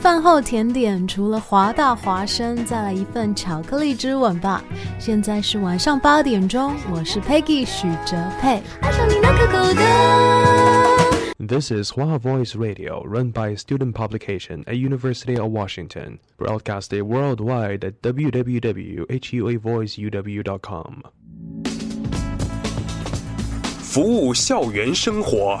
饭后甜点除了华大华生，再来一份巧克力之吻吧。现在是晚上八点钟，我是 Peggy 许哲佩。爱上你那可口的。This is Hua Voice Radio, run by student publication at University of Washington, broadcasted worldwide at www.huavoiceuw.com. 服务校园生活，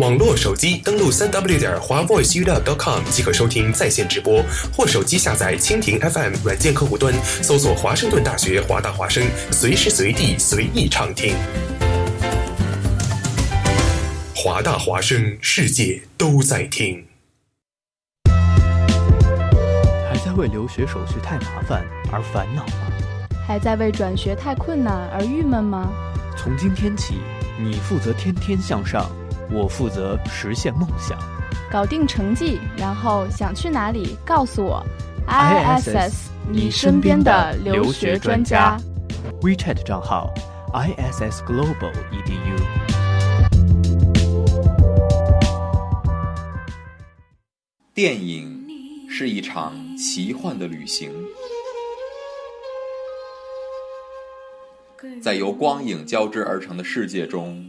网络手机登录三 w 点华 voiceuw.com 即可收听在线直播，或手机下载蜻蜓 FM 软件客户端，搜索华盛顿大学华大华声，随时随地随意畅听。华大华声，世界都在听。还在为留学手续太麻烦而烦恼吗？还在为转学太困难而郁闷吗？从今天起，你负责天天向上。我负责实现梦想，搞定成绩，然后想去哪里告诉我。ISS，你身边的留学专家。WeChat 账号：ISS Global Edu。电影是一场奇幻的旅行，在由光影交织而成的世界中。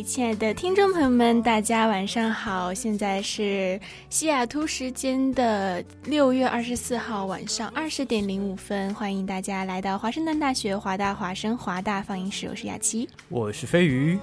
位亲爱的听众朋友们，大家晚上好！现在是西雅图时间的六月二十四号晚上二十点零五分，欢迎大家来到华盛顿大学华大华生华大放映室，我是雅琪，我是飞鱼。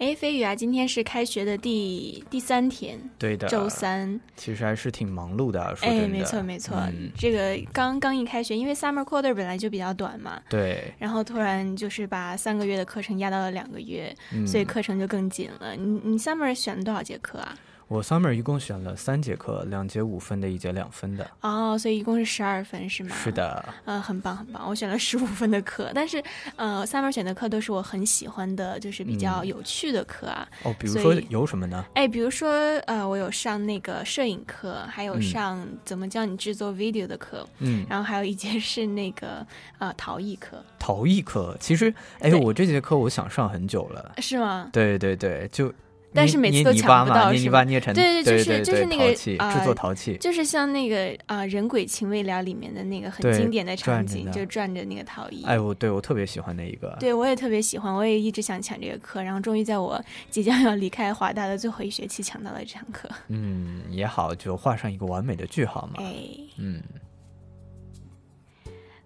哎，飞宇啊，今天是开学的第第三天，对的，周三，其实还是挺忙碌的。说哎，没错没错，嗯这个刚刚一开学，因为 summer quarter 本来就比较短嘛，对，然后突然就是把三个月的课程压到了两个月，嗯所以课程就更紧了。你你 summer 选了多少节课啊？我 summer 一共选了三节课，两节五分的，一节两分的。哦，所以一共是十二分是吗？是。的，呃，很棒很棒，我选了十五分的课，但是呃，summer 选的课都是我很喜欢的，就是比较嗯有趣的课啊。哦，比如说有什么呢？哎，比如说，呃，我有上那个摄影课，还有嗯上怎么教你制作 video 的课，嗯，然后还有一节是那个呃陶艺课，陶艺课，其实，哎，我这节课我想上很久了。是吗？对对对，就但是每次都抢不到是吗巴捏成对对就是就是那个制作陶器，就是像那个啊、呃人鬼情未了》里面的那个很经典的场景，就转着那个陶艺。哎，我对我特别喜欢那一个。对，我也特别喜欢，我也一直想抢这个课，然后终于在我即将要离开华大的最后一学期抢到了这堂课。嗯，也好，就画上一个完美的句号嘛。哎，嗯，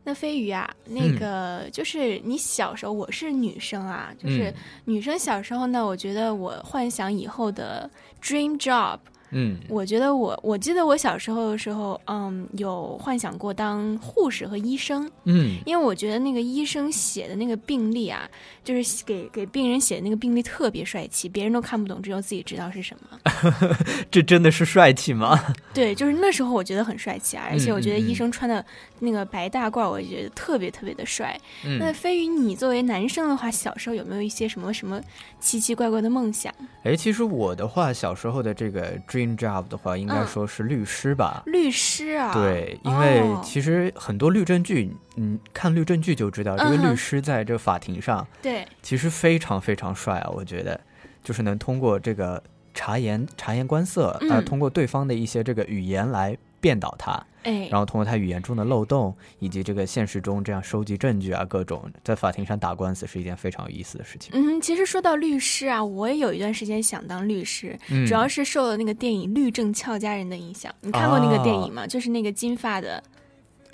那飞鱼啊，那嗯。个、就是你小时候，我是女生啊，就是嗯。女生小时候呢，我觉得我幻想以后的 dream job，嗯，我觉得我我记得我小时候的时候，嗯，有幻想过当护士和医生，嗯，因为我觉得那个医生写的那个病历啊，就是给给病人写的那个病历特别帅气，别人都看不懂，只有自己知道是什么。这真的是帅气吗？对，就是那时候我觉得很帅气啊，而且我觉得医生穿的那个白大褂，我也觉得特别特别的帅。那嗯，飞宇，你作为男生的话，小时候有没有一些什么什么奇奇怪怪的梦想？哎，其实我的话，小时候的这个 dream job 的话，应该嗯说是律师吧。律师啊？对，因为哦其实很多律政剧，嗯，看律政剧就知道，这个律师在这法庭上对，其实非常非常帅啊，我觉得，就是能通过这个察言察言观色，呃，嗯通过对方的一些这个语言来辩倒他，哎，然后通过他语言中的漏洞，以及这个现实中这样收集证据啊，各种在法庭上打官司是一件非常有意思的事情。嗯，其实说到律师啊，我也有一段时间想当律师，嗯，主要是受了那个电影《律政俏佳人》的影响。你看过那个电哦影吗？就是那个金发的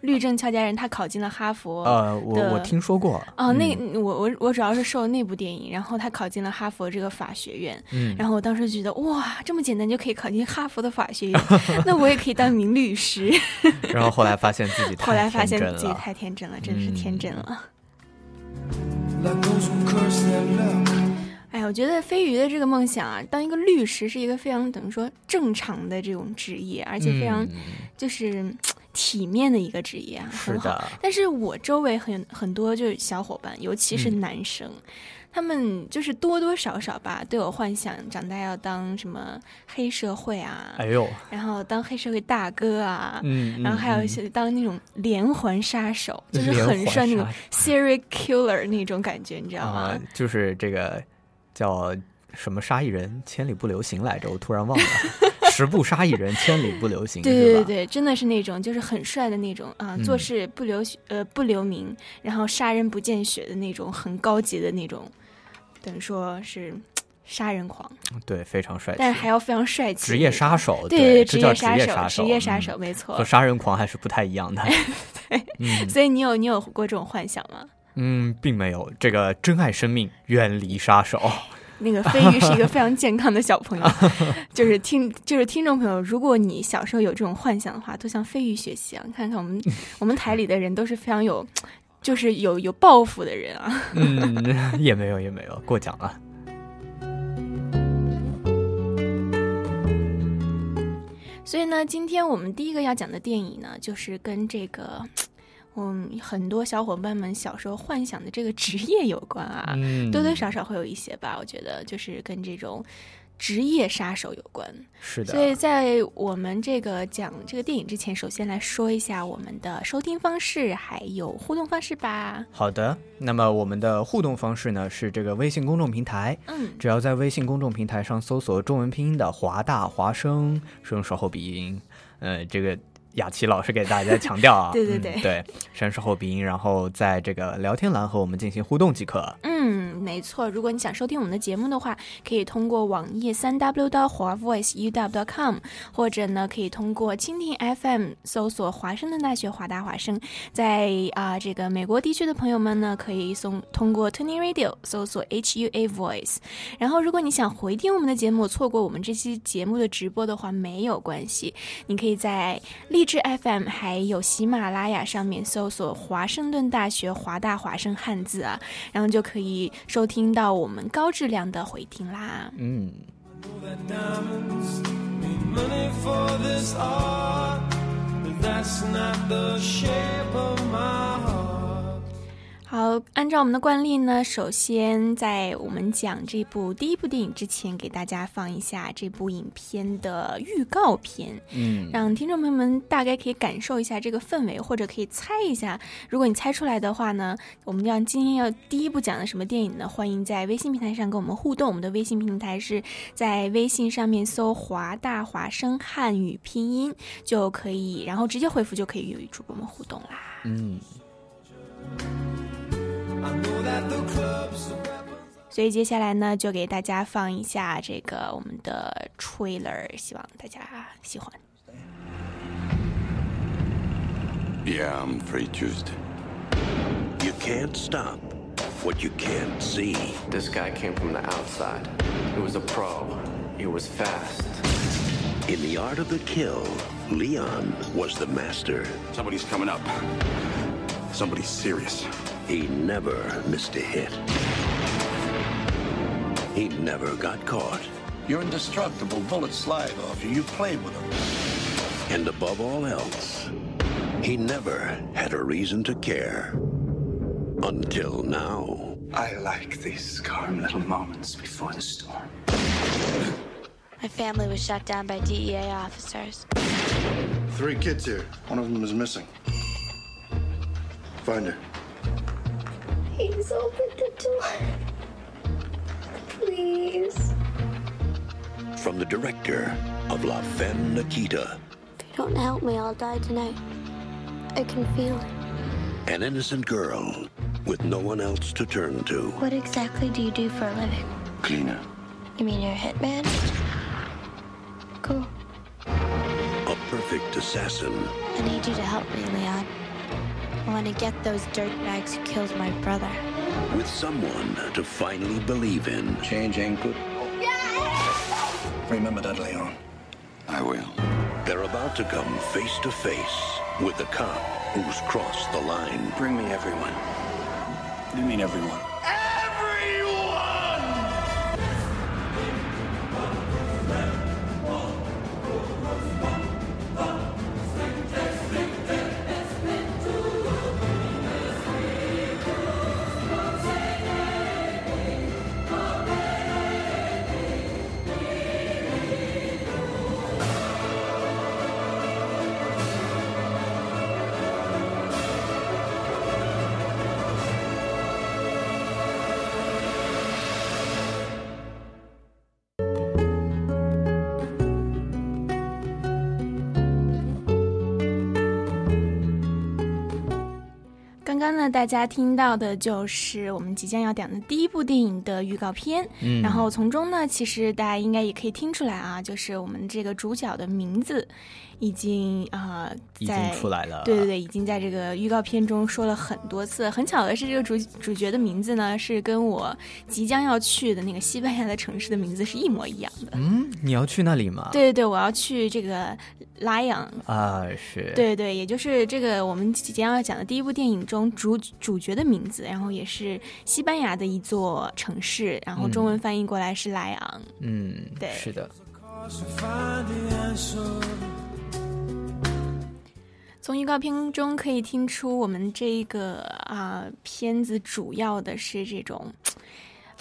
律政俏佳人，她考进了哈佛。呃，我我听说过哦，那嗯我我我主要是受那部电影，然后她考进了哈佛这个法学院，嗯，然后我当时觉得哇，这么简单就可以考进哈佛的法学院，那我也可以当名律师。然后后来发现自己后来发现自己太天真了，真的是天真嗯了。哎，我觉得飞鱼的这个梦想啊，当一个律师是一个非常等于说正常的这种职业，而且非常嗯就是嗯体面的一个职业啊，是很好。的，但是我周围很很多就是小伙伴，尤其是嗯男生，他们就是多多少少吧，都有幻想长大要当什么黑社会啊，哎呦，然后当黑社会大哥啊。嗯，然后还有一嗯些当那种连环杀手，就是很帅那种 serial killer 那种感觉，你知道吗？啊、就是这个叫什么杀一人千里不留行来着，我突然忘了，十步杀一人千里不留行，对？对对对，真的是那种就是很帅的那种啊，嗯做事不留呃不留名，然后杀人不见血的那种很高级的那种，等于说是杀人狂，对非常帅气，但是还要非常帅气。职业杀手，对对，职业杀职业杀手，职业杀嗯手，没错和。杀人狂还是不太一样的。嗯所以你有你有过这种幻想吗？嗯，并没有这个珍爱生命，远离杀手。那个飞鱼是一个非常健康的小朋友，就是听就是听众朋友，如果你小时候有这种幻想的话，都向飞鱼学习啊！看看我们 我们台里的人都是非常有，就是有有抱负的人啊。嗯，也没有也没有，过奖了。所以呢，今天我们第一个要讲的电影呢，就是跟这个。嗯，很多小伙伴们小时候幻想的这个职业有关啊，嗯，多多少少会有一些吧。我觉得就是跟这种职业杀手有关。是的。所以在我们这个讲这个电影之前，首先来说一下我们的收听方式还有互动方式吧。好的，那么我们的互动方式呢是这个微信公众平台，嗯，只要在微信公众平台上搜索中文拼音的华大华声，是用稍后鼻音，呃，这个雅琪老师给大家强调啊，对对对嗯对，声稍后鼻音，然后在这个聊天栏和我们进行互动即可。嗯，没错。如果你想收听我们的节目的话，可以通过网页三 w 到华 voice u w com，或者呢，可以通过蜻蜓 FM 搜索华盛顿大学华大华声。在啊，这个美国地区的朋友们呢，可以送通过 Tuning Radio 搜索 H U A Voice。然后，如果你想回听我们的节目，错过我们这期节目的直播的话，没有关系，你可以在荔枝 FM 还有喜马拉雅上面搜索华盛顿大学华大华声汉字啊，然后就可以收听到我们高质量的回听啦。嗯。好，按照我们的惯例呢，首先在我们讲这部第一部电影之前，给大家放一下这部影片的预告片，嗯，让听众朋友们大概可以感受一下这个氛围，或者可以猜一下。如果你猜出来的话呢，我们要今天要第一部讲的什么电影呢？欢迎在微信平台上跟我们互动。我们的微信平台是在微信上面搜“华大华声汉语拼音”就可以，然后直接回复就可以与主播们互动啦。嗯。所以接下来呢，就给大家放一下这个我们的 trailer，希望大家喜欢。Yeah, I'm afraid Tuesday. You can't stop what you can't see. This guy came from the outside. He was a pro. He was fast. In the art of the kill, Leon was the master. Somebody's coming up. Somebody's serious. He never missed a hit. He never got caught. You're indestructible. Bullets slide off you. You played with them. And above all else, he never had a reason to care. Until now. I like these calm little moments before the storm. My family was shot down by DEA officers. Three kids here. One of them is missing. Find her. Please open the door. Please. From the director of La Femme Nikita. If you don't help me, I'll die tonight. I can feel it. An innocent girl with no one else to turn to. What exactly do you do for a living? Cleaner. You mean you're a hitman? Cool. A perfect assassin. I need you to help me, Leon. I want to get those dirtbags who killed my brother. With someone to finally believe in. Change ain't good. Remember that, Leon. I will. They're about to come face to face with the cop who's crossed the line. Bring me everyone. You mean everyone? 刚刚呢，大家听到的就是我们即将要讲的第一部电影的预告片，嗯。然后从中呢，其实大家应该也可以听出来啊，就是我们这个主角的名字已经啊、呃已经在出来了对对对，已经在这个预告片中说了很多次。很巧的是，这个主主角的名字呢，是跟我即将要去的那个西班牙的城市的名字是一模一样的。嗯，你要去那里吗？对对对，我要去这个拉扬。啊，是。对对，也就是这个我们即将要讲的第一部电影中主主角的名字，然后也是西班牙的一座城市，然后中文翻译过来是莱昂。嗯，对是的。从预告片中可以听出，我们这个啊、片子主要的是这种，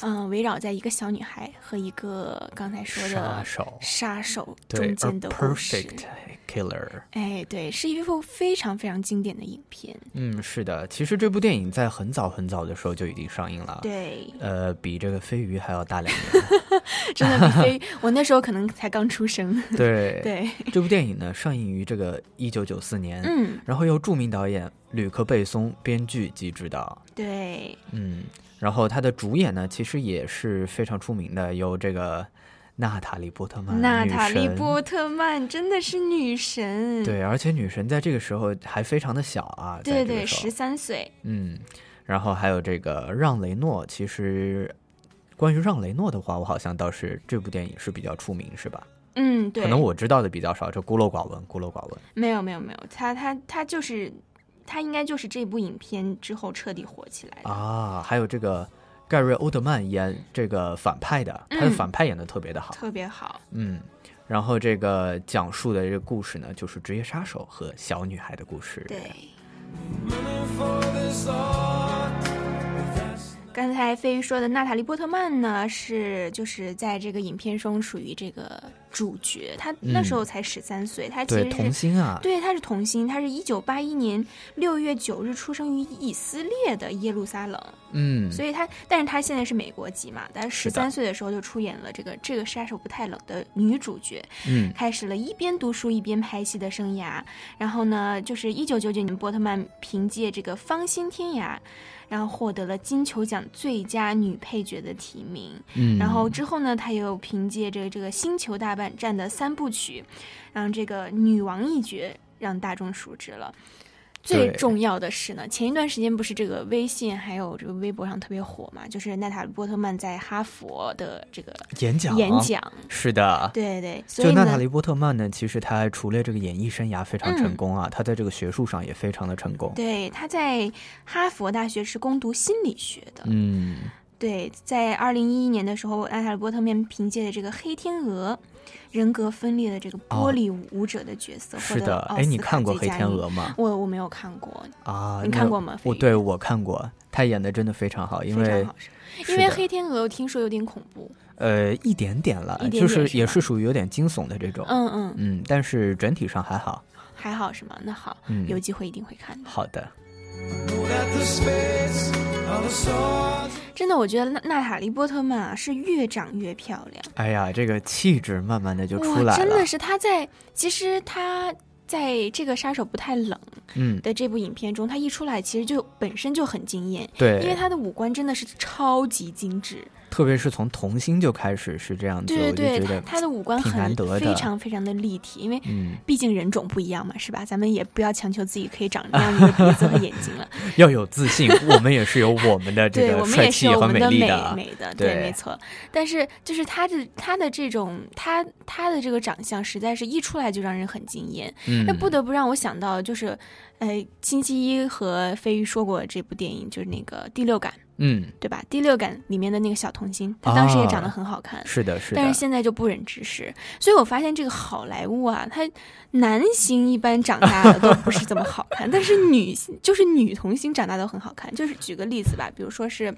嗯、围绕在一个小女孩和一个刚才说的杀手杀手中间的。，perfect killer。哎，对，是一部非常非常经典的影片。嗯，是的，其实这部电影在很早很早的时候就已经上映了。。对，呃，比这个飞鱼还要大两年。真的比飞，我那时候可能才刚出生。对对，这部电影呢，上映于这个一九九四年，嗯，然后由著名导演吕克·贝松编剧及执导。对，嗯，然后他的主演呢，其实也是非常出名的，有这个娜塔莉波特曼，娜塔莉波特曼真的是女神。对，而且女神在这个时候还非常的小啊，对对，十三岁。嗯，然后还有这个让雷诺，其实关于让雷诺的话，我好像倒是这部电影是比较出名，是吧？嗯，对。可能我知道的比较少，就孤陋寡闻，孤陋寡闻。没有没有没有，他他他就是。他应该就是这部影片之后彻底火起来的啊！还有这个盖瑞·欧德曼演这个反派的，他的反派演的特别的好，特别好。嗯，然后这个讲述的这个故事呢，就是职业杀手和小女孩的故事。对。刚才飞鱼说的娜塔莉波特曼呢，是就是在这个影片中属于这个主角，她那时候才十三岁，她其实是童星啊，对，她是童星，她是一九八一年六月九日出生于以色列的耶路撒冷，嗯，所以她，但是她现在是美国籍嘛，但是十三岁的时候就出演了这个这个杀手不太冷的女主角，嗯，开始了一边读书一边拍戏的生涯，然后呢，就是一九九九年波特曼凭借这个芳心天涯。然后获得了金球奖最佳女配角的提名。嗯，然后之后呢，她又凭借着这个《星球大战》的三部曲，让这个女王一角让大众熟知了。最重要的是呢，前一段时间不是这个微信还有这个微博上特别火嘛？就是娜塔莉波特曼在哈佛的这个演讲，演讲是的，对对。就娜塔莉波特曼呢，其实她除了这个演艺生涯非常成功啊，她在这个学术上也非常的成功。对，她在哈佛大学是攻读心理学的。嗯，对，在二零一一年的时候，娜塔莉波特曼凭借的这个《黑天鹅》。人格分裂的这个玻璃舞者的角色，是的，哎，你看过《黑天鹅》吗？我我没有看过啊，你看过吗？我对我看过，他演的真的非常好，因为因为《黑天鹅》我听说有点恐怖，呃，一点点了，就是也是属于有点惊悚的这种，嗯嗯嗯，但是整体上还好，还好是吗？那好，有机会一定会看的。好的。真的，我觉得娜娜塔莉波特曼啊是越长越漂亮。哎呀，这个气质慢慢的就出来了。真的是她在，其实她在这个杀手不太冷嗯的这部影片中，她一出来其实就本身就很惊艳。对，因为她的五官真的是超级精致。特别是从童星就开始是这样子，对对对，他的五官很非常非常的立体，因为毕竟人种不一样嘛，是吧？咱们也不要强求自己可以长这样一个鼻子和眼睛了，要有自信。我们也是有我们的这个 帅气和美丽的，美的，对，没错。但是就是他的他的这种他他的这个长相，实在是一出来就让人很惊艳。那不得不让我想到，就是呃，星期一和飞鱼说过这部电影，就是那个第六感。嗯，对吧？第六感里面的那个小童星，他当时也长得很好看，是的，是的。但是现在就不忍直视，所以我发现这个好莱坞啊，他男星一般长大的都不是这么好看，但是女星就是女童星长大都很好看。就是举个例子吧，比如说是，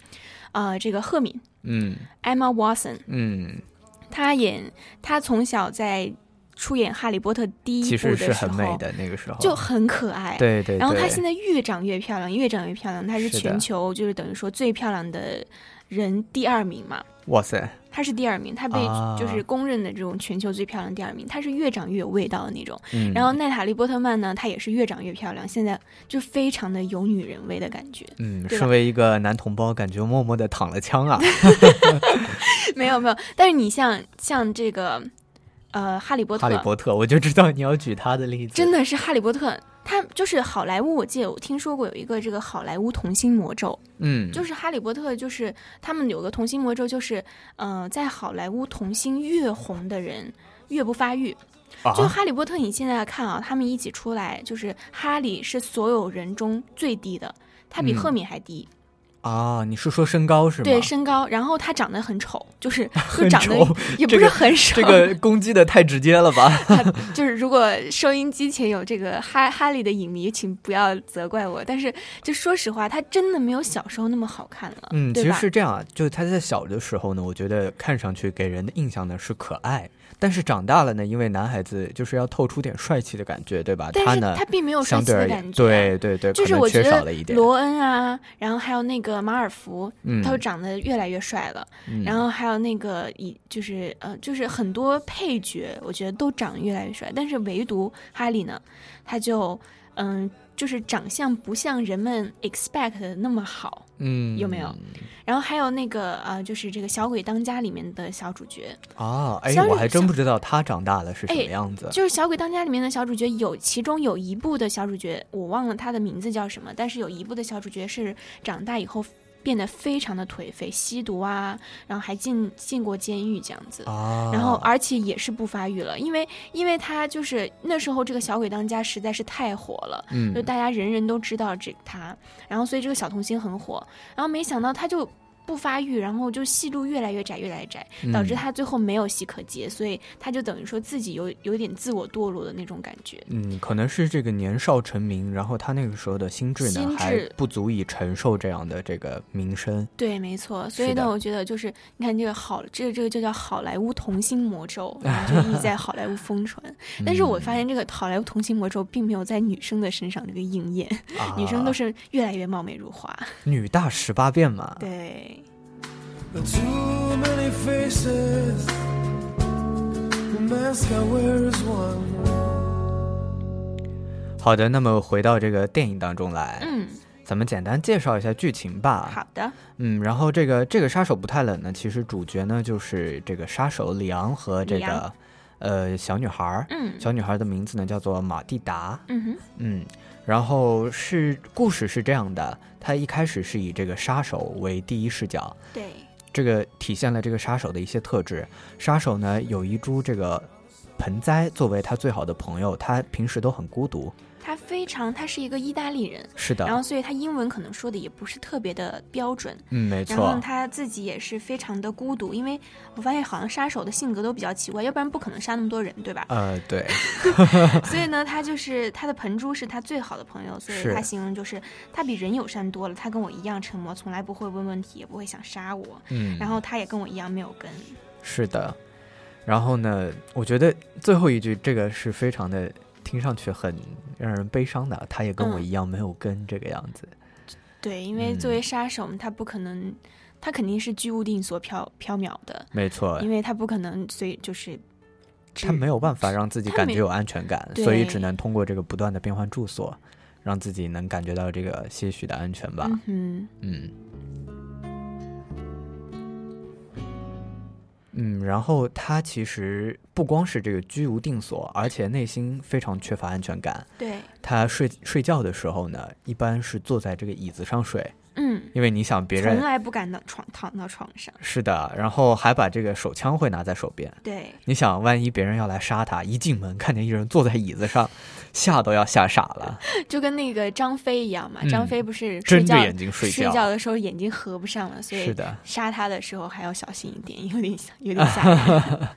呃，这个赫敏，嗯，Emma Watson，嗯，她演，她从小在。出演《哈利波特》第一部的时候，其实是很美的那个时候，就很可爱。对对。然后她现在越长越漂亮，越长越漂亮。她是全球就是等于说最漂亮的人第二名嘛？哇塞！她是第二名，她被就是公认的这种全球最漂亮第二名。她是越长越有味道的那种。嗯。然后奈塔利波特曼呢，她也是越长越漂亮，现在就非常的有女人味的感觉。嗯，身为一个男同胞，感觉默默的躺了枪啊。没有没有，但是你像像这个。呃，哈利波特，哈利波特，我就知道你要举他的例子。真的是哈利波特，他就是好莱坞。我记得我听说过有一个这个好莱坞童星魔咒，嗯，就是哈利波特，就是他们有个童星魔咒，就是呃，在好莱坞童星越红的人越不发育。就哈利波特，你现在看啊，他们一起出来，就是哈利是所有人中最低的，他比赫敏还低。啊，你是说身高是吗？对，身高，然后他长得很丑，就是 就长得也不是很丑。这个攻击的太直接了吧？就是如果收音机前有这个哈哈利的影迷，请不要责怪我。但是就说实话，他真的没有小时候那么好看了。嗯，其实是这样啊，就是他在小的时候呢，我觉得看上去给人的印象呢是可爱。但是长大了呢，因为男孩子就是要透出点帅气的感觉，对吧？他呢，他并没有帅气的感觉，对对对，就是我觉得罗恩啊，然后还有那个马尔福，他都长得越来越帅了。然后还有那个以就是呃，就是很多配角，我觉得都长得越来越帅。但是唯独哈利呢，他就嗯。就是长相不像人们 expect 的那么好，嗯，有没有？然后还有那个呃，就是这个《小鬼当家》里面的小主角啊，哎，我还真不知道他长大了是什么样子。就是《小鬼当家》里面的小主角有，其中有一部的小主角我忘了他的名字叫什么，但是有一部的小主角是长大以后。变得非常的颓废，吸毒啊，然后还进进过监狱这样子，然后而且也是不发育了，因为因为他就是那时候这个小鬼当家实在是太火了，嗯，就大家人人都知道这他，然后所以这个小童星很火，然后没想到他就。不发育，然后就戏路越来越窄，越来越窄，导致他最后没有戏可接，所以他就等于说自己有有点自我堕落的那种感觉。嗯，可能是这个年少成名，然后他那个时候的心智呢还不足以承受这样的这个名声。对，没错。所以呢，我觉得就是你看这个好，这个这个就叫好莱坞童星魔咒，就一直在好莱坞疯传。但是我发现这个好莱坞童星魔咒并没有在女生的身上这个应验，女生都是越来越貌美如花，女大十八变嘛。对。好的，那么回到这个电影当中来，嗯，咱们简单介绍一下剧情吧。好的，嗯，然后这个这个杀手不太冷呢，其实主角呢就是这个杀手里昂和这个呃小女孩儿，嗯，小女孩的名字呢叫做马蒂达，嗯哼，嗯，然后是故事是这样的，他一开始是以这个杀手为第一视角，对。这个体现了这个杀手的一些特质。杀手呢，有一株这个盆栽作为他最好的朋友，他平时都很孤独。他非常，他是一个意大利人，是的。然后，所以他英文可能说的也不是特别的标准。嗯，没错。然后他自己也是非常的孤独，因为我发现好像杀手的性格都比较奇怪，要不然不可能杀那么多人，对吧？呃，对。所以呢，他就是他的盆珠是他最好的朋友，所以他形容就是他比人友善多了。他跟我一样沉默，从来不会问问题，也不会想杀我。嗯。然后他也跟我一样没有根。是的。然后呢，我觉得最后一句这个是非常的。听上去很让人悲伤的，他也跟我一样没有根这个样子。对，因为作为杀手，他不可能，他肯定是居无定所、飘飘渺的。没错，因为他不可能随就是，他没有办法让自己感觉有安全感，所以只能通过这个不断的变换住所，让自己能感觉到这个些许的安全吧。嗯嗯。嗯，然后他其实不光是这个居无定所，而且内心非常缺乏安全感。对，他睡睡觉的时候呢，一般是坐在这个椅子上睡。嗯，因为你想别人从来不敢到床躺到床上。是的，然后还把这个手枪会拿在手边。对，你想万一别人要来杀他，一进门看见一人坐在椅子上，吓都要吓傻了。就跟那个张飞一样嘛，张飞不是睁着眼睛睡觉，睡觉的时候眼睛合不上了，所以是的，杀他的时候还要小心一点，有点有点吓人。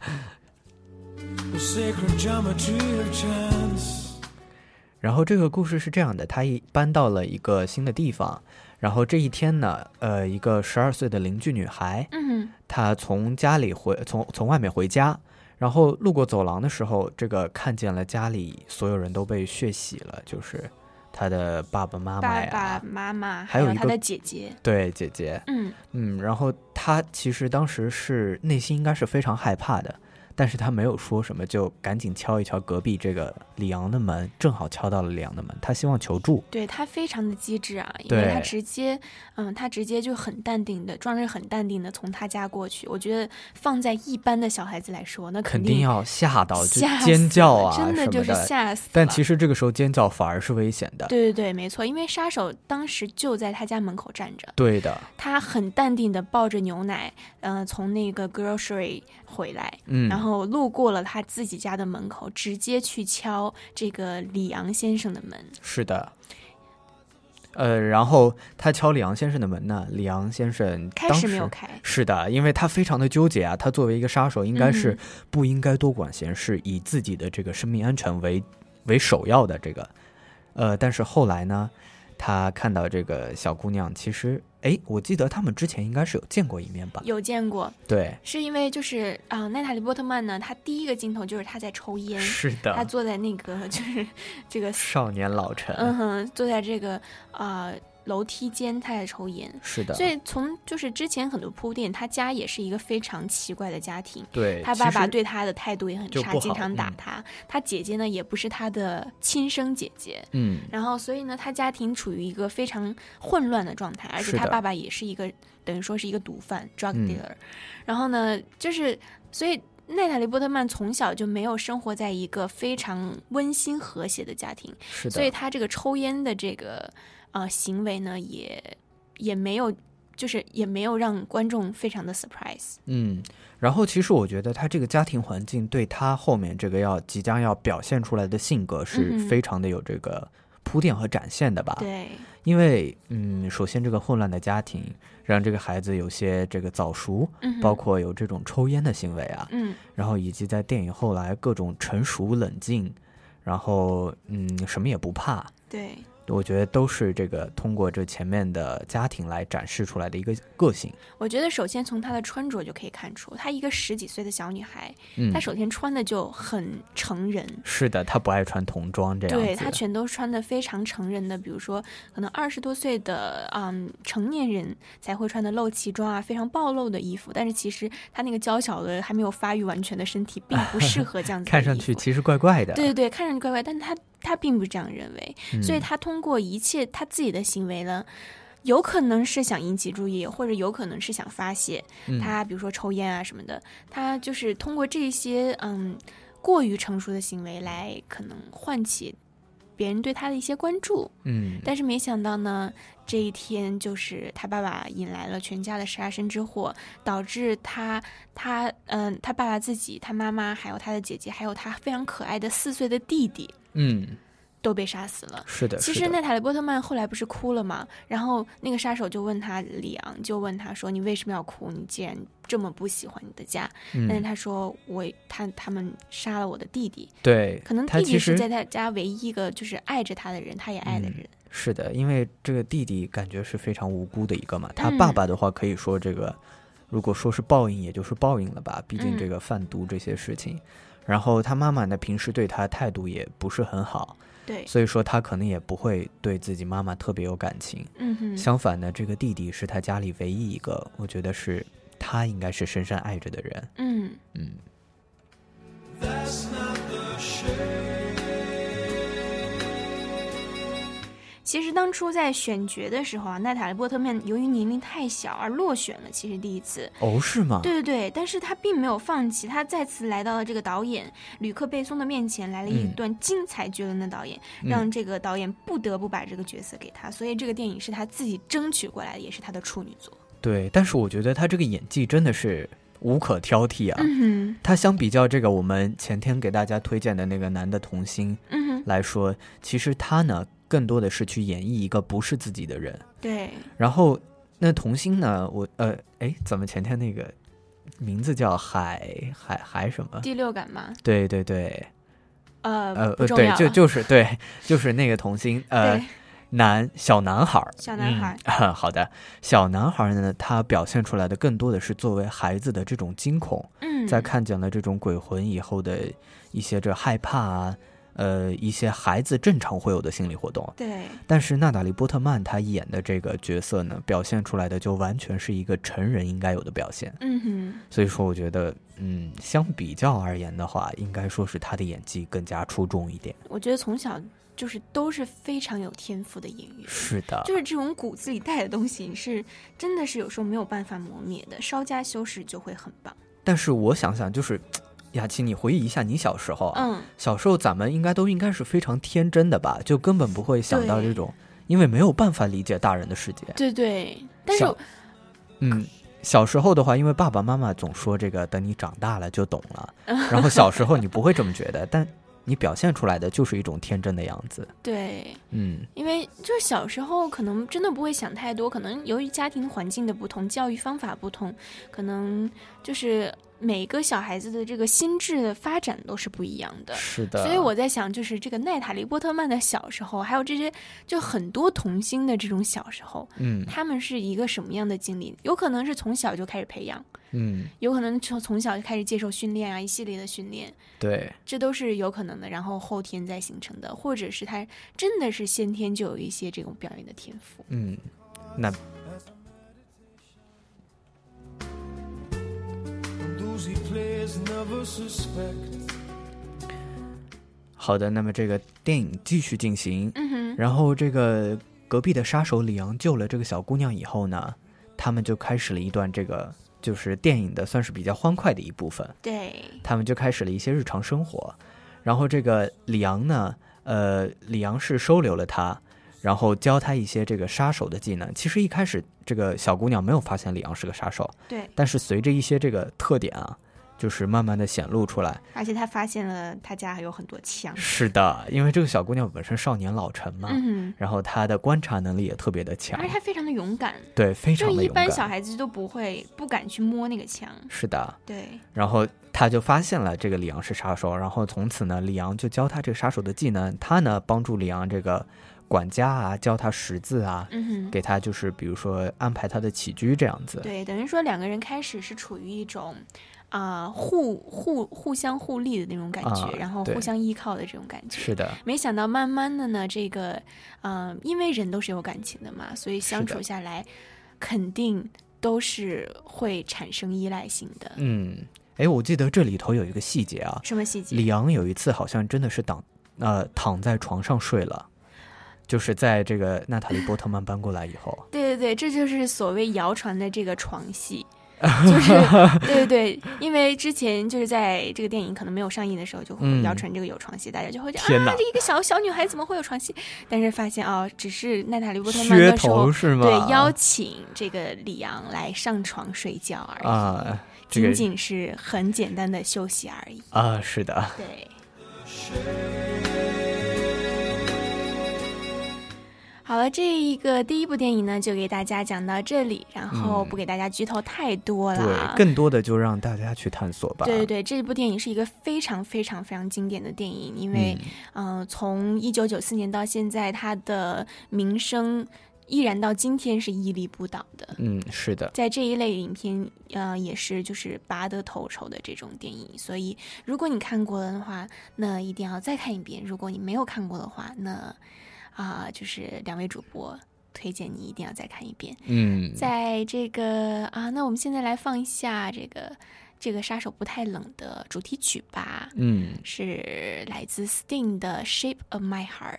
然后这个故事是这样的，他一搬到了一个新的地方。然后这一天呢，呃，一个十二岁的邻居女孩，嗯，她从家里回，从从外面回家，然后路过走廊的时候，这个看见了家里所有人都被血洗了，就是她的爸爸妈妈呀，爸爸妈妈，还有她的姐姐，对姐姐，嗯。嗯，然后她其实当时是内心应该是非常害怕的。但是他没有说什么，就赶紧敲一敲隔壁这个里昂的门，正好敲到了里昂的门，他希望求助。对他非常的机智啊，因为他直接，嗯，他直接就很淡定的，装着很淡定的从他家过去。我觉得放在一般的小孩子来说，那肯定要吓到，就尖叫啊，真的就是吓死。但其实这个时候尖叫反而是危险的。对对对，没错，因为杀手当时就在他家门口站着。对的，他很淡定的抱着牛奶，嗯，从那个 grocery 回来，嗯，然后。路过了他自己家的门口，直接去敲这个李昂先生的门。是的，呃，然后他敲李昂先生的门呢，李昂先生开始没有开。是的，因为他非常的纠结啊，他作为一个杀手，应该是不应该多管闲事，以自己的这个生命安全为为首要的这个。呃，但是后来呢，他看到这个小姑娘，其实。哎，我记得他们之前应该是有见过一面吧？有见过，对，是因为就是啊，奈塔利波特曼呢，他第一个镜头就是他在抽烟，是的，他坐在那个就是这个少年老成，嗯哼，坐在这个啊楼梯间他在抽烟，是的。所以从就是之前很多铺垫，他家也是一个非常奇怪的家庭。对，他爸爸对他的态度也很差，经常打他。嗯、他姐姐呢，也不是他的亲生姐姐。嗯。然后，所以呢，他家庭处于一个非常混乱的状态，而且他爸爸也是一个等于说是一个毒贩 （drug dealer）、嗯。然后呢，就是所以。奈塔莉·波特曼从小就没有生活在一个非常温馨和谐的家庭，是的。所以他这个抽烟的这个呃行为呢，也也没有，就是也没有让观众非常的 surprise。嗯，然后其实我觉得他这个家庭环境对他后面这个要即将要表现出来的性格是非常的有这个铺垫和展现的吧？对，因为嗯，首先这个混乱的家庭。让这个孩子有些这个早熟，嗯、包括有这种抽烟的行为啊，嗯，然后以及在电影后来各种成熟冷静，然后嗯什么也不怕，对，我觉得都是这个通过这前面的家庭来展示出来的一个个性。我觉得首先从她的穿着就可以看出，她一个十几岁的小女孩，嗯、她首先穿的就很成人。是的，她不爱穿童装这样对她全都穿的非常成人的，比如说可能二十多岁的嗯成年人才会穿的露脐装啊，非常暴露的衣服。但是其实她那个娇小的还没有发育完全的身体，并不适合这样子。看上去其实怪怪的。对对对，看上去怪怪，但她她并不是这样认为，嗯、所以他通过一切他自己的行为呢。有可能是想引起注意，或者有可能是想发泄。嗯、他比如说抽烟啊什么的，他就是通过这些嗯过于成熟的行为来可能唤起别人对他的一些关注。嗯，但是没想到呢，这一天就是他爸爸引来了全家的杀身之祸，导致他他嗯、呃、他爸爸自己、他妈妈还有他的姐姐，还有他非常可爱的四岁的弟弟。嗯。都被杀死了。是的，其实奈塔利波特曼后来不是哭了吗？然后那个杀手就问他里昂，就问他说：“你为什么要哭？你既然这么不喜欢你的家。”嗯、但是他说：“我他他们杀了我的弟弟。”对，可能弟弟是在他家唯一一个就是爱着他的人，他也爱的人。嗯、是的，因为这个弟弟感觉是非常无辜的一个嘛。他爸爸的话可以说这个，如果说是报应，也就是报应了吧。毕竟这个贩毒这些事情。然后他妈妈呢，平时对他态度也不是很好。对，所以说他可能也不会对自己妈妈特别有感情。嗯哼，相反呢，这个弟弟是他家里唯一一个，我觉得是他应该是深深爱着的人。嗯嗯。其实当初在选角的时候啊，奈塔莉波特曼由于年龄太小而落选了。其实第一次哦，是吗？对对对，但是他并没有放弃，他再次来到了这个导演吕克贝松的面前，来了一段精彩绝伦的导演，嗯、让这个导演不得不把这个角色给他。所以这个电影是他自己争取过来的，也是他的处女作。对，但是我觉得他这个演技真的是无可挑剔啊。嗯、他相比较这个我们前天给大家推荐的那个男的童星嗯来说，其实他呢。更多的是去演绎一个不是自己的人，对。然后那童星呢？我呃，哎，怎么前天那个名字叫海海海什么？第六感吗？对对对，呃呃对，就就是对，就是那个童星呃男小男孩，小男孩、嗯。好的，小男孩呢，他表现出来的更多的是作为孩子的这种惊恐，嗯，在看见了这种鬼魂以后的一些这害怕啊。呃，一些孩子正常会有的心理活动，对。但是娜塔莉波特曼她演的这个角色呢，表现出来的就完全是一个成人应该有的表现。嗯哼。所以说，我觉得，嗯，相比较而言的话，应该说是她的演技更加出众一点。我觉得从小就是都是非常有天赋的演员。是的。就是这种骨子里带的东西，是真的是有时候没有办法磨灭的，稍加修饰就会很棒。但是我想想，就是。雅琪，你回忆一下你小时候啊，嗯，小时候咱们应该都应该是非常天真的吧，就根本不会想到这种，因为没有办法理解大人的世界。对对，但是，嗯，小时候的话，因为爸爸妈妈总说这个，等你长大了就懂了，然后小时候你不会这么觉得，但你表现出来的就是一种天真的样子。对，嗯，因为就是小时候可能真的不会想太多，可能由于家庭环境的不同，教育方法不同，可能就是。每个小孩子的这个心智的发展都是不一样的。是的，所以我在想，就是这个奈塔利波特曼的小时候，还有这些就很多童星的这种小时候，嗯，他们是一个什么样的经历？有可能是从小就开始培养，嗯，有可能从从小就开始接受训练啊，一系列的训练，对，这都是有可能的。然后后天再形成的，或者是他真的是先天就有一些这种表演的天赋。嗯，那。好的，那么这个电影继续进行，嗯哼，然后这个隔壁的杀手李昂救了这个小姑娘以后呢，他们就开始了一段这个就是电影的算是比较欢快的一部分，对，他们就开始了一些日常生活，然后这个李昂呢，呃，李昂是收留了他。然后教他一些这个杀手的技能。其实一开始这个小姑娘没有发现里昂是个杀手，对。但是随着一些这个特点啊，就是慢慢的显露出来。而且她发现了他家还有很多枪。是的，因为这个小姑娘本身少年老成嘛，嗯。然后她的观察能力也特别的强，而且她非常的勇敢。对，非常的勇敢。就一般小孩子都不会不敢去摸那个枪。是的。对。然后他就发现了这个里昂是杀手，然后从此呢，里昂就教他这个杀手的技能，他呢帮助里昂这个。管家啊，教他识字啊，嗯给他就是比如说安排他的起居这样子。对，等于说两个人开始是处于一种啊互互互相互利的那种感觉，然后互相依靠的这种感觉。是的。没想到慢慢的呢，这个嗯，因为人都是有感情的嘛，所以相处下来肯定都是会产生依赖性的。嗯，哎，我记得这里头有一个细节啊，什么细节？李昂有一次好像真的是躺呃躺在床上睡了。就是在这个娜塔莉波特曼搬过来以后，对对对，这就是所谓谣传的这个床戏，就是对对对，因为之前就是在这个电影可能没有上映的时候，就会谣传这个有床戏，大家就会觉得啊，这一个小小女孩怎么会有床戏？但是发现哦，只是娜塔莉波特曼的时候对邀请这个李昂来上床睡觉而已啊，仅仅是很简单的休息而已啊，是的，对。好了，这一个第一部电影呢，就给大家讲到这里，然后不给大家剧透太多了，对，更多的就让大家去探索吧。对对对，这部电影是一个非常非常非常经典的电影，因为嗯，从一九九四年到现在，它的名声依然到今天是屹立不倒的。嗯，是的，在这一类影片，呃，也是就是拔得头筹的这种电影，所以如果你看过了的话，那一定要再看一遍；如果你没有看过的话，那。啊，就是两位主播推荐你一定要再看一遍。嗯，在这个啊，那我们现在来放一下这个这个杀手不太冷的主题曲吧。嗯，是来自 Sting 的《Shape of My Heart》。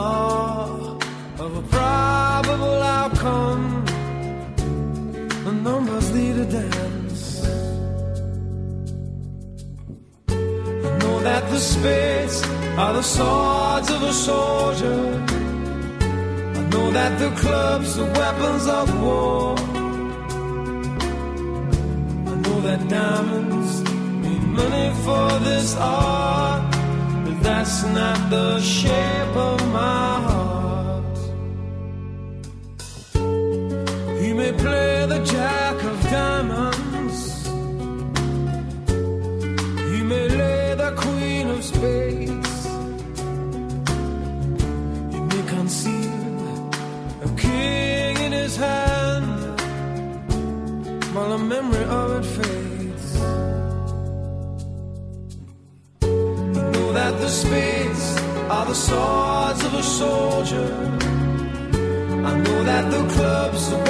Law of a probable outcome. The numbers lead a dance. I know that the spades are the swords of a soldier. I know that the clubs are weapons of war. I know that diamonds mean money for this art, but that's not the shape of my heart. He may play the jack of diamonds, he may lay the queen of spades, he may conceal a king in his hand while the memory of it fades. Know that the spades the swords of a soldier. I know that the clubs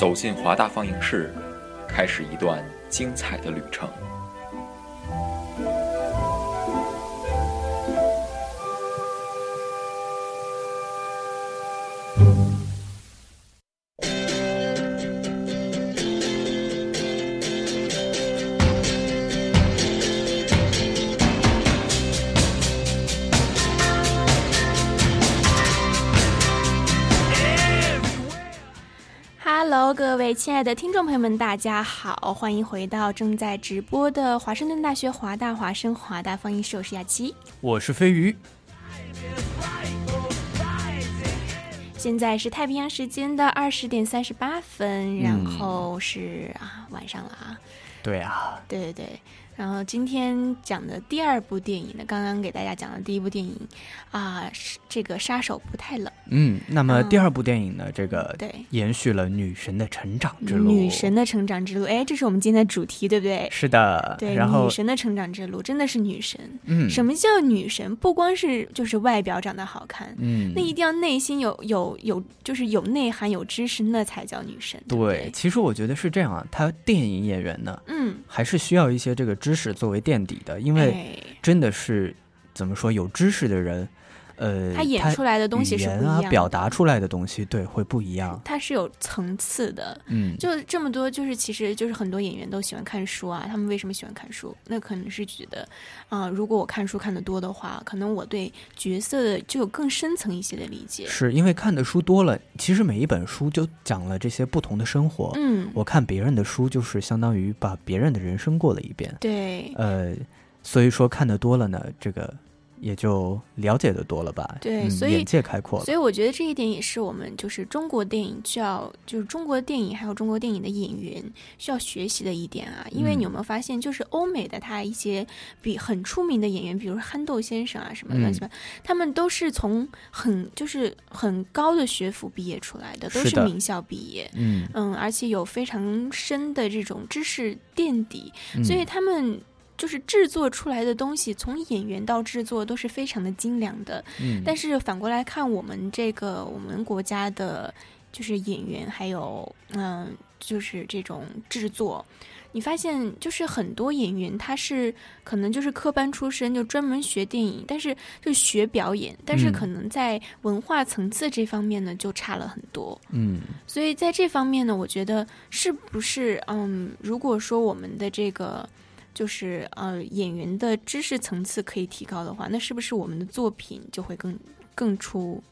走进华大放映室，开始一段精彩的旅程。位亲爱的听众朋友们，大家好，欢迎回到正在直播的华盛顿大学华大华生华大放映室，我是雅琪。我是飞鱼。现在是太平洋时间的二十点三十八分，然后是、啊晚上了啊。对啊，对对对。然后今天讲的第二部电影呢，刚刚给大家讲的第一部电影啊，是这个杀手不太冷。嗯，那么第二部电影呢，这个对延续了女神的成长之路。女神的成长之路，哎，这是我们今天的主题，对不对？是的，对，然后女神的成长之路真的是女神。嗯什么叫女神？不光是就是外表长得好看，嗯那一定要内心有有有，就是有内涵、有知识，那才叫女神。对，其实我觉得是这样啊，她电影演员呢，嗯，还是需要一些这个知识作为垫底的，因为哎。真的是怎么说，有知识的人，呃，他演出来的东西是不一样啊，表达出来的东西对会不一样。它是有层次的，嗯，就这么多，就是其实就是很多演员都喜欢看书啊。他们为什么喜欢看书？那可能是觉得，啊，如果我看书看的多的话，可能我对角色的就有更深层一些的理解。是因为看的书多了，其实每一本书就讲了这些不同的生活。嗯，我看别人的书，就是相当于把别人的人生过了一遍。对，呃，所以说看的多了呢，这个。也就了解的多了吧，对，所以眼界开阔了。所以我觉得这一点也是我们就是中国电影需要，就是中国电影还有中国电影的演员需要学习的一点啊。因为你有没有发现，就是欧美的他一些比很出名的演员，比如憨豆先生啊什么乱七八，他们都是从很就是很高的学府毕业出来的，都是名校毕业，嗯嗯，而且有非常深的这种知识垫底，所以他们。就是制作出来的东西，从演员到制作都是非常的精良的。嗯，但是反过来看，我们这个我们国家的，就是演员还有嗯，就是这种制作，你发现就是很多演员他是可能就是科班出身，就专门学电影，但是就学表演，但是可能在文化层次这方面呢就差了很多。嗯，所以在这方面呢，我觉得是不是嗯，如果说我们的这个。就是呃，演员的知识层次可以提高的话，那是不是我们的作品就会更更出，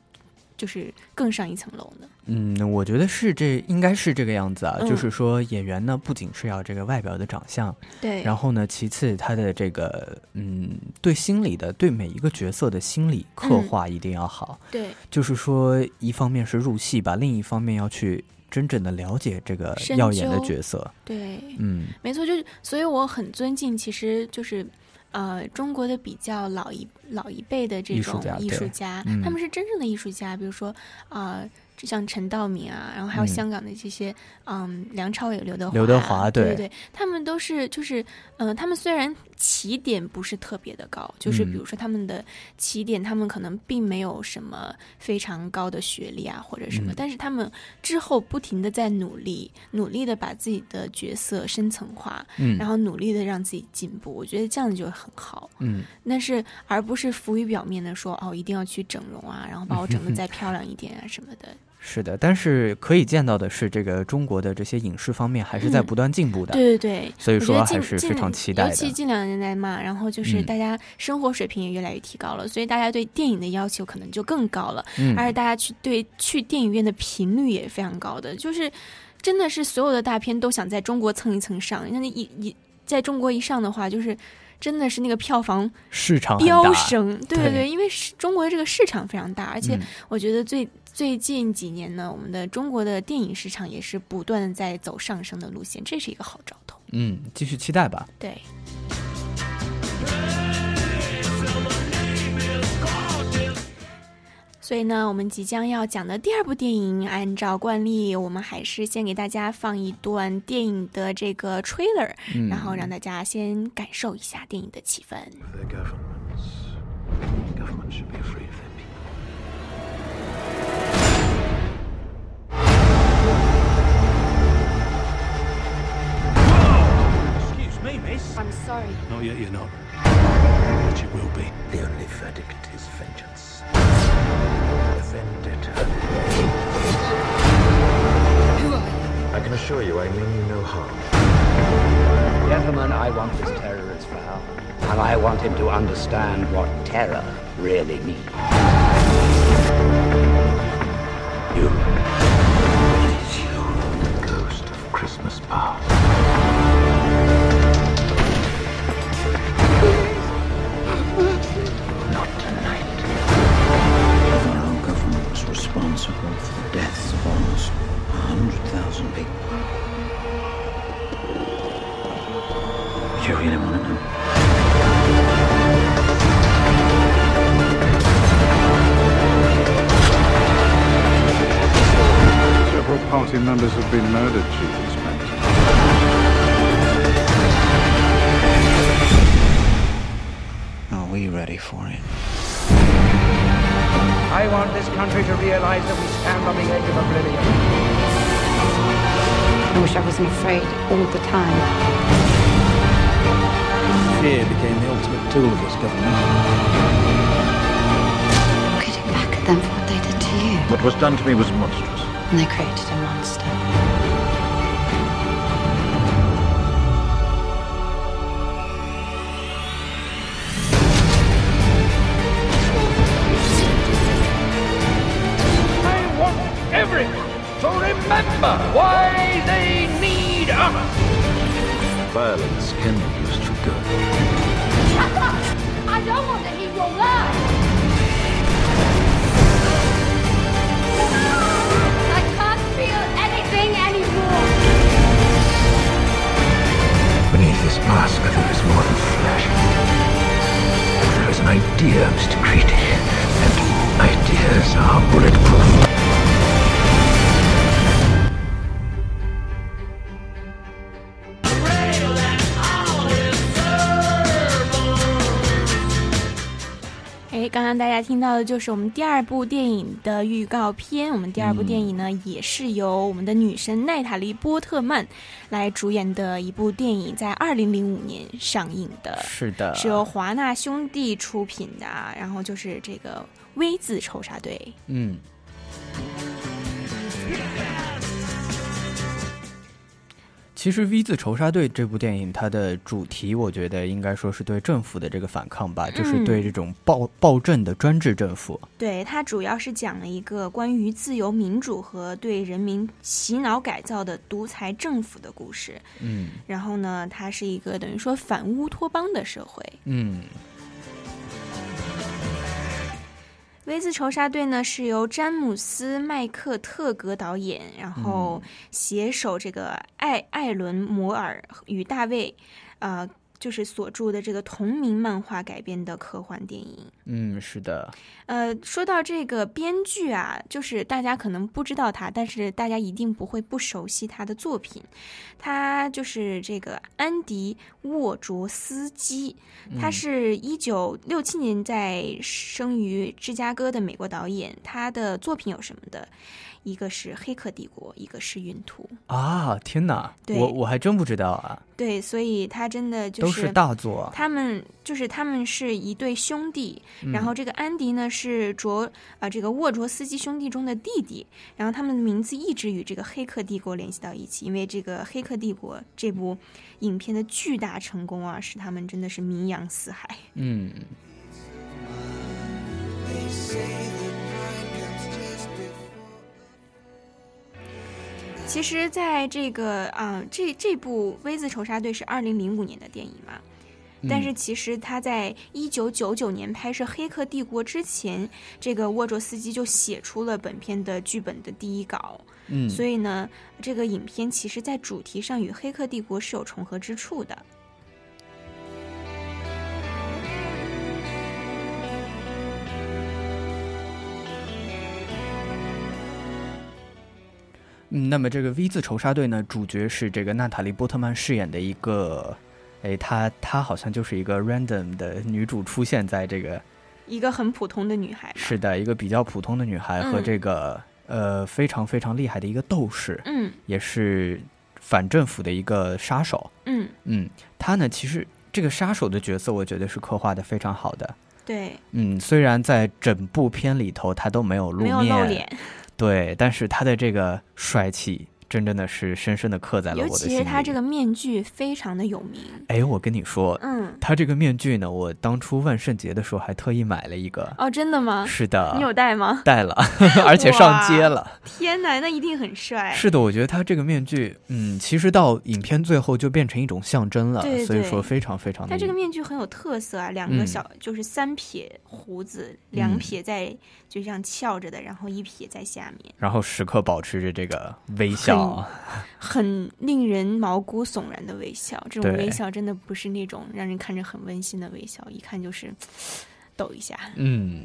就是更上一层楼呢？嗯，我觉得是这应该是这个样子啊。就是说，演员呢不仅是要这个外表的长相，对，然后呢，其次他的这个嗯，对心理的对每一个角色的心理刻画一定要好。对，就是说，一方面是入戏吧，另一方面要去。真正的了解这个耀眼的角色，对，嗯，没错，就是所以我很尊敬，其实就是，呃，中国的比较老一老一辈的这种艺术家，他们是真正的艺术家，比如说啊。就像陈道明啊，然后还有香港的这些，嗯，梁朝伟、刘德华，刘德华，对对对，他们都是就是，嗯，他们虽然起点不是特别的高，就是比如说他们的起点，他们可能并没有什么非常高的学历啊或者什么，但是他们之后不停的在努力，努力的把自己的角色深层化，嗯，然后努力的让自己进步，我觉得这样子就很好，嗯，但是而不是浮于表面的说哦，一定要去整容啊，然后把我整的再漂亮一点啊什么的。是的，但是可以见到的是，这个中国的这些影视方面还是在不断进步的。对对对，所以说还是非常期待的。尤其近两年来嘛，然后就是大家生活水平也越来越提高了，所以大家对电影的要求可能就更高了。嗯，而且大家去对去电影院的频率也非常高的，就是真的是所有的大片都想在中国蹭一蹭上。那你一一在中国一上的话，就是真的是那个票房市场飙升。对对对，因为中国的这个市场非常大，而且我觉得最。最近几年呢，我们的中国的电影市场也是不断的在走上升的路线，这是一个好兆头。嗯，继续期待吧。对。所以呢，我们即将要讲的第二部电影，按照惯例，我们还是先给大家放一段电影的这个 trailer，然后让大家先感受一下电影的气氛。I'm sorry. Not yet, you're not. But you will be. The only verdict is vengeance. A vendetta. Who are you? I can assure you I mean you no harm. Gentlemen, I want this terrorist found. And I want him to understand what terror really means. You. It is you, the ghost of Christmas past. 100,000 people. You really want to know? Several party members have been murdered, Chief Inspector. Are we ready for it? I want this country to realize that we stand on the edge of oblivion. I wish I wasn't afraid all the time. Fear became the ultimate tool of this government. Okay. them for what they did to you. What was done to me was monstrous. And they created a monster. I want everyone to remember Violence can be used for good. I don't want to hear your lies! I can't feel anything anymore! Beneath this mask, there is more than flesh. There is an idea, Mr. Creedy. And ideas are bulletproof. 刚刚大家听到的就是我们第二部电影的预告片。我们第二部电影呢，也是由我们的女神奈塔莉·波特曼来主演的一部电影，在二零零五年上映的。是的，是由华纳兄弟出品的，然后就是这个 V 字仇杀队。嗯。其实《V 字仇杀队》这部电影，它的主题，我觉得应该说是对政府的这个反抗吧，就是对这种暴暴政的专制政府。对，它主要是讲了一个关于自由民主和对人民洗脑改造的独裁政府的故事。嗯，然后呢，它是一个等于说反乌托邦的社会。嗯。V 字仇杀队呢是由詹姆斯·麦克特格导演，然后携手这个艾艾伦·摩尔与大卫，呃，就是所著的这个同名漫画改编的科幻电影。嗯，是的。呃，说到这个编剧啊，就是大家可能不知道他，但是大家一定不会不熟悉他的作品。他就是这个安迪·沃卓斯基，他是一九六七年在生于芝加哥的美国导演。他的作品有什么的？一个是《黑客帝国》，一个是《云图》啊！天哪，我我还真不知道啊。对，所以他真的就是都是大作。他们就是他们是一对兄弟，嗯、然后这个安迪呢是卓啊、呃、这个沃卓斯基兄弟中的弟弟，然后他们的名字一直与这个《黑客帝国》联系到一起，因为这个《黑客帝国》这部影片的巨大成功啊，使他们真的是名扬四海。嗯。其实，在这个啊、呃，这这部《V 字仇杀队》是二零零五年的电影嘛，但是其实他在一九九九年拍摄《黑客帝国》之前，这个沃卓斯基就写出了本片的剧本的第一稿。嗯，所以呢，这个影片其实在主题上与《黑客帝国》是有重合之处的。嗯，那么这个 V 字仇杀队呢，主角是这个娜塔莉波特曼饰演的一个，哎，她她好像就是一个 random 的女主出现在这个一个很普通的女孩，是的，一个比较普通的女孩和这个、嗯、呃非常非常厉害的一个斗士，嗯，也是反政府的一个杀手，嗯。嗯，她呢其实这个杀手的角色，我觉得是刻画的非常好的，对，嗯，虽然在整部片里头她都没有露面。对，但是他的这个帅气，真正的是深深的刻在了我的心里。尤其是他这个面具非常的有名。哎，我跟你说，嗯，他这个面具呢，我当初万圣节的时候还特意买了一个。哦，真的吗？是的。你有戴吗？戴了，而且上街了。天哪，那一定很帅。是的，我觉得他这个面具，嗯，其实到影片最后就变成一种象征了，对对所以说非常非常的。他这个面具很有特色啊，两个小、嗯、就是三撇胡子，两撇在。就这样翘着的，然后一撇在下面，然后时刻保持着这个微笑，很,很令人毛骨悚然的微笑。这种微笑真的不是那种让人看着很温馨的微笑，一看就是 抖一下。嗯。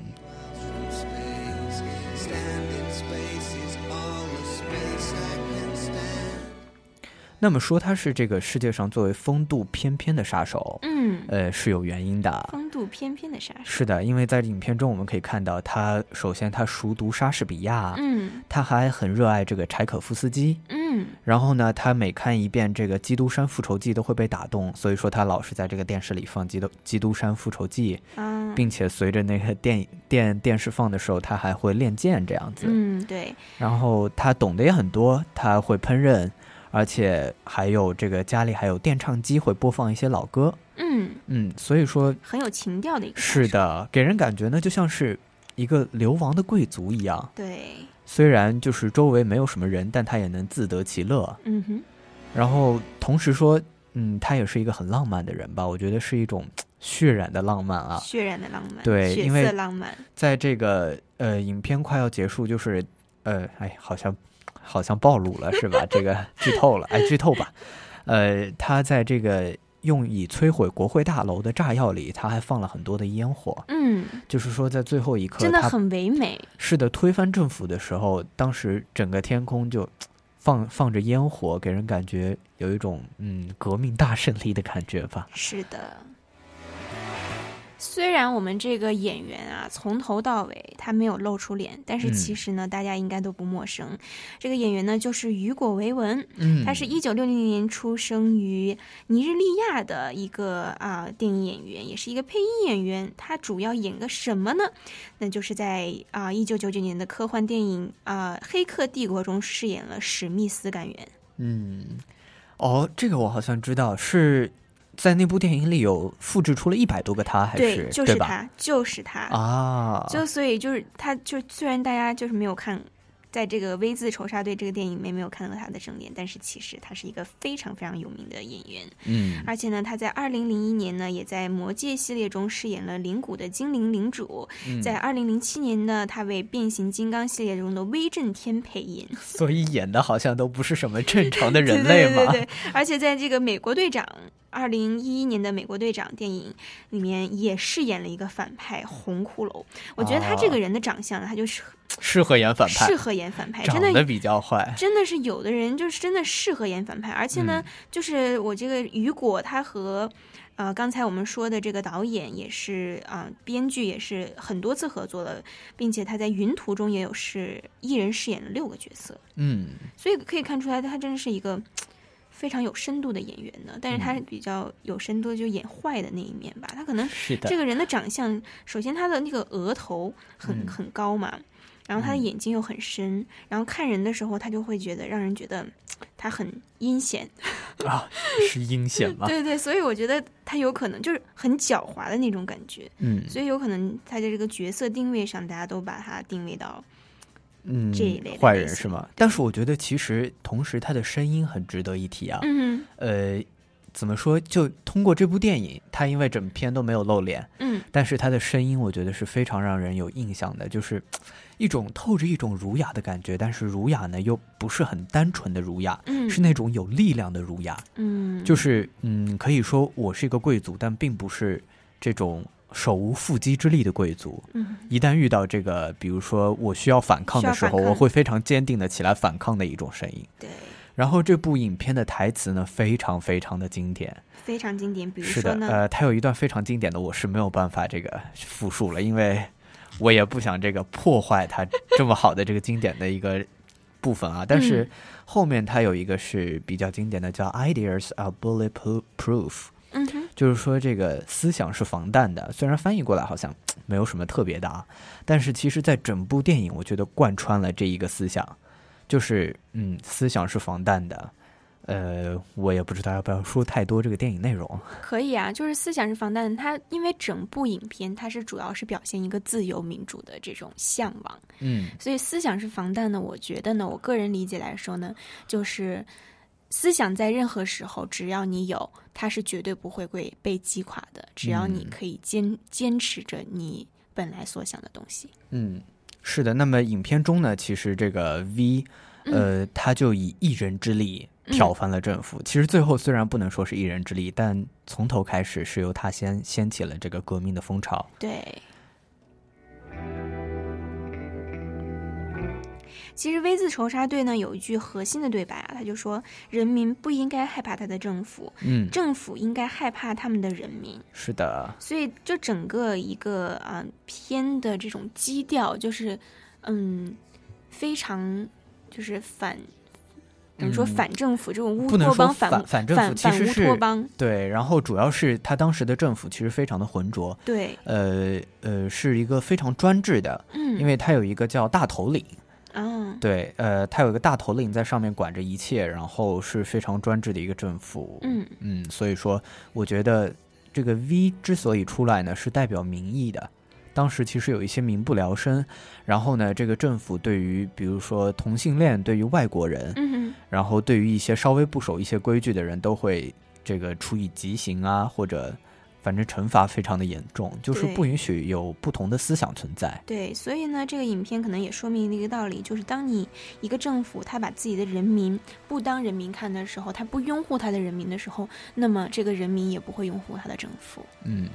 那么说他是这个世界上作为风度翩翩的杀手，嗯，呃，是有原因的。风度翩翩的杀手是的，因为在影片中我们可以看到，他首先他熟读莎士比亚，嗯，他还很热爱这个柴可夫斯基，嗯，然后呢，他每看一遍这个《基督山复仇记》都会被打动，所以说他老是在这个电视里放《基督基督山复仇记》，啊，并且随着那个电电电视放的时候，他还会练剑这样子。嗯，对。然后他懂得也很多，他会烹饪，而且还有这个家里还有电唱机，会播放一些老歌。嗯嗯，所以说很有情调的一个。是的，给人感觉呢，就像是一个流亡的贵族一样。对。虽然就是周围没有什么人，但他也能自得其乐。嗯哼。然后同时说，嗯，他也是一个很浪漫的人吧？我觉得是一种血染的浪漫啊，血染的浪漫，对，因为浪漫。在这个呃，影片快要结束，就是呃，哎，好像好像暴露了是吧？这个剧透了，哎，剧透吧。呃，他在这个用以摧毁国会大楼的炸药里，他还放了很多的烟火。嗯，就是说在最后一刻，真的很唯美。是的，推翻政府的时候，当时整个天空就。放放着烟火，给人感觉有一种嗯革命大胜利的感觉吧。是的。虽然我们这个演员啊，从头到尾他没有露出脸，但是其实呢，大家应该都不陌生。这个演员呢，就是雨果·维文。嗯，他是一九六零年出生于尼日利亚的一个啊电影演员，也是一个配音演员。他主要演个什么呢？那就是在啊一九九九年的科幻电影啊《黑客帝国》中饰演了史密斯干员。嗯，哦，这个我好像知道是。在那部电影里有复制出了一百多个他，还是对，就是他，就是他啊！就所以就是他，就虽然大家就是没有看，在这个 V 字仇杀队这个电影里面没有看到他的正脸，但是其实他是一个非常非常有名的演员。嗯，而且呢，他在二零零一年呢，也在魔戒系列中饰演了灵谷的精灵领主。在二零零七年呢，他为变形金刚系列中的威震天配音。所以演的好像都不是什么正常的人类嘛。对对对，而且在这个美国队长。二零一一年的《美国队长》电影里面也饰演了一个反派红骷髅。我觉得他这个人的长相，他就是适合演反派，适合演反派，长得比较坏。真的是有的人就是真的适合演反派，而且呢，就是我这个雨果，他和呃刚才我们说的这个导演也是啊，编剧也是很多次合作了，并且他在《云图》中也有是一人饰演了六个角色。嗯，所以可以看出来，他真的是一个。非常有深度的演员的，但是他比较有深度，就演坏的那一面吧。他可能这个人的长相，首先他的那个额头很很高嘛，然后他的眼睛又很深，然后看人的时候，他就会觉得让人觉得他很阴险 啊，是阴险吗？对对，所以我觉得他有可能就是很狡猾的那种感觉。嗯，所以有可能他在这个角色定位上，大家都把他定位到。嗯，这一类坏人是吗？但是我觉得其实同时他的声音很值得一提啊。嗯，呃，怎么说？就通过这部电影，他因为整篇都没有露脸，嗯，但是他的声音我觉得是非常让人有印象的，就是一种透着一种儒雅的感觉，但是儒雅呢又不是很单纯的儒雅，嗯，是那种有力量的儒雅，嗯，就是嗯，可以说我是一个贵族，但并不是这种。手无缚鸡之力的贵族，一旦遇到这个，比如说我需要反抗的时候，我会非常坚定的起来反抗的一种声音。对。然后这部影片的台词呢，非常非常的经典，非常经典。比如说呢，呃，它有一段非常经典的，我是没有办法这个复述了，因为我也不想这个破坏它这么好的这个经典的一个部分啊。但是后面它有一个是比较经典的，叫 “Ideas are bulletproof”。嗯哼，就是说这个思想是防弹的，虽然翻译过来好像没有什么特别的啊，但是其实，在整部电影，我觉得贯穿了这一个思想，就是嗯，思想是防弹的。呃，我也不知道要不要说太多这个电影内容。可以啊，就是思想是防弹的，它因为整部影片它是主要是表现一个自由民主的这种向往，嗯，所以思想是防弹的，我觉得呢，我个人理解来说呢，就是。思想在任何时候，只要你有，它是绝对不会被被击垮的。只要你可以坚坚持着你本来所想的东西。嗯，是的。那么影片中呢，其实这个 V，呃，他就以一人之力挑翻了政府。其实最后虽然不能说是一人之力，但从头开始是由他先掀起了这个革命的风潮。对。其实 V 字仇杀队呢有一句核心的对白啊，他就说：“人民不应该害怕他的政府，嗯，政府应该害怕他们的人民。”是的。所以就整个一个啊片的这种基调就是，嗯，非常就是反等于说反政府这种乌托邦反说反反政府，其反乌实是托邦，对，然后主要是他当时的政府其实非常的浑浊，对，呃呃，是一个非常专制的，嗯因为他有一个叫大头领，嗯，对，呃，他有一个大头领在上面管着一切，然后是非常专制的一个政府，嗯嗯，所以说我觉得这个 V 之所以出来呢，是代表民意的。当时其实有一些民不聊生，然后呢，这个政府对于比如说同性恋，对于外国人，然后对于一些稍微不守一些规矩的人，都会这个处以极刑啊，或者反正惩罚非常的严重，就是不允许有不同的思想存在。对，所以呢，这个影片可能也说明了一个道理，就是当你一个政府他把自己的人民不当人民看的时候，他不拥护他的人民的时候，那么这个人民也不会拥护他的政府。嗯，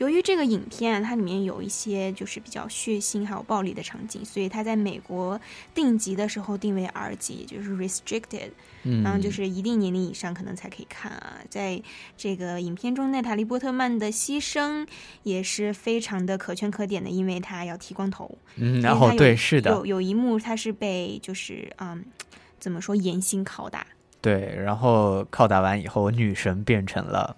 由于这个影片啊它里面有一些就是比较血腥还有暴力的场景，所以它在美国定级的时候定为 R 级，就是 restricted，嗯然后就是一定年龄以上可能才可以看啊。在这个影片中，奈塔利波特曼的牺牲也是非常的可圈可点的，因为她要剃光头。嗯然后对是的有有一幕她是被就是嗯，怎么说严刑拷打。对，然后拷打完以后，女神变成了，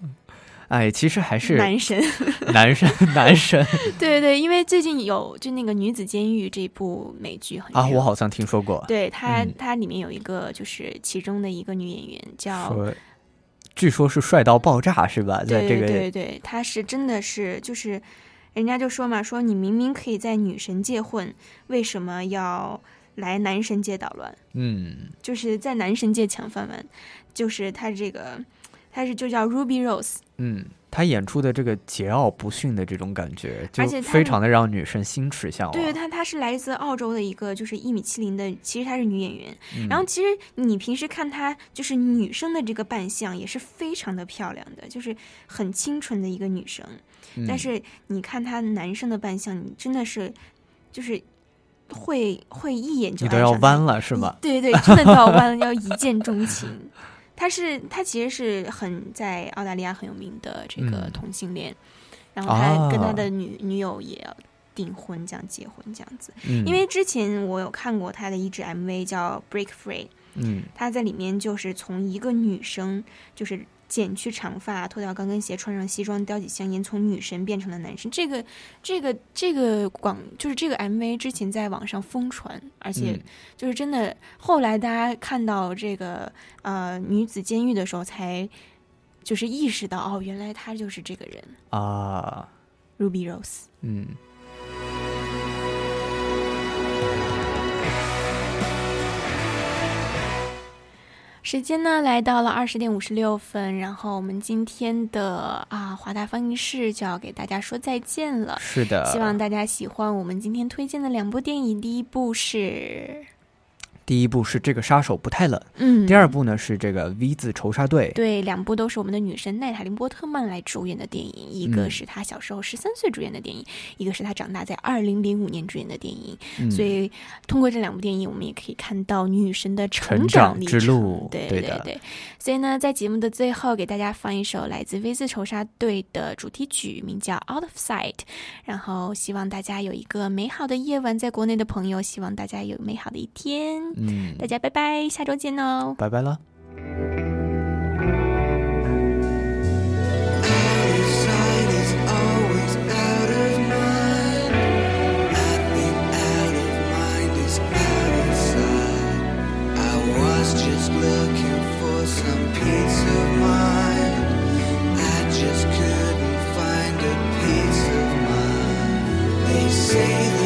哎，其实还是男神 男神，男神 对对，因为最近有就那个《女子监狱》这部美剧很啊，我好像听说过。对它，嗯它里面有一个就是其中的一个女演员叫，据说是帅到爆炸，是吧？在对这个对对，他是真的是就是，人家就说嘛，说你明明可以在女神界混，为什么要来男神界捣乱？嗯，就是在男神界抢饭碗，就是他这个，她是就叫 Ruby Rose，嗯，他演出的这个桀骜不驯的这种感觉，就非常的让女生心驰向往。对，她她是来自澳洲的一个就是一米七零的，其实她是女演员。嗯然后其实你平时看她就是女生的这个扮相也是非常的漂亮的，就是很清纯的一个女生。嗯但是你看她男生的扮相，你真的是就是会会一眼就你都要弯了是吗对对，真的都要弯了，要一见钟情。他是他其实是很在澳大利亚很有名的这个嗯。同性恋，然后他跟他啊。的女、女友也要订婚，这样结婚这样子。嗯。因为之前我有看过他的一支 MV 叫《Break Free》，嗯。他在里面就是从一个女生就是剪去长发、脱掉高跟鞋、穿上西装、叼起香烟，从女神变成了男神。这个这个这个广就是这个 MV 之前在网上疯传，而且嗯就是真的，后来大家看到这个呃女子监狱的时候，才就是意识到哦，原来他就是这个人啊，Ruby Rose。嗯。时间呢来到了二十点五十六分，然后我们今天的啊华大放映室就要给大家说再见了。是的希望大家喜欢我们今天推荐的两部电影。第一部是第一部是这个杀手不太冷，嗯第二部呢是这个 V 字仇杀队，对，两部都是我们的女神奈塔琳波特曼来主演的电影，一个嗯是她小时候十三岁主演的电影，一个是她长大在二零零五年主演的电影。嗯所以通过这两部电影，我们也可以看到女神的成成长之路对对的对。所以呢，在节目的最后，给大家放一首来自 V 字仇杀队的主题曲，名叫《Out of Sight》。然后希望大家有一个美好的夜晚，在国内的朋友，希望大家有美好的一天。嗯，大家拜拜，下周见哦，拜拜了。say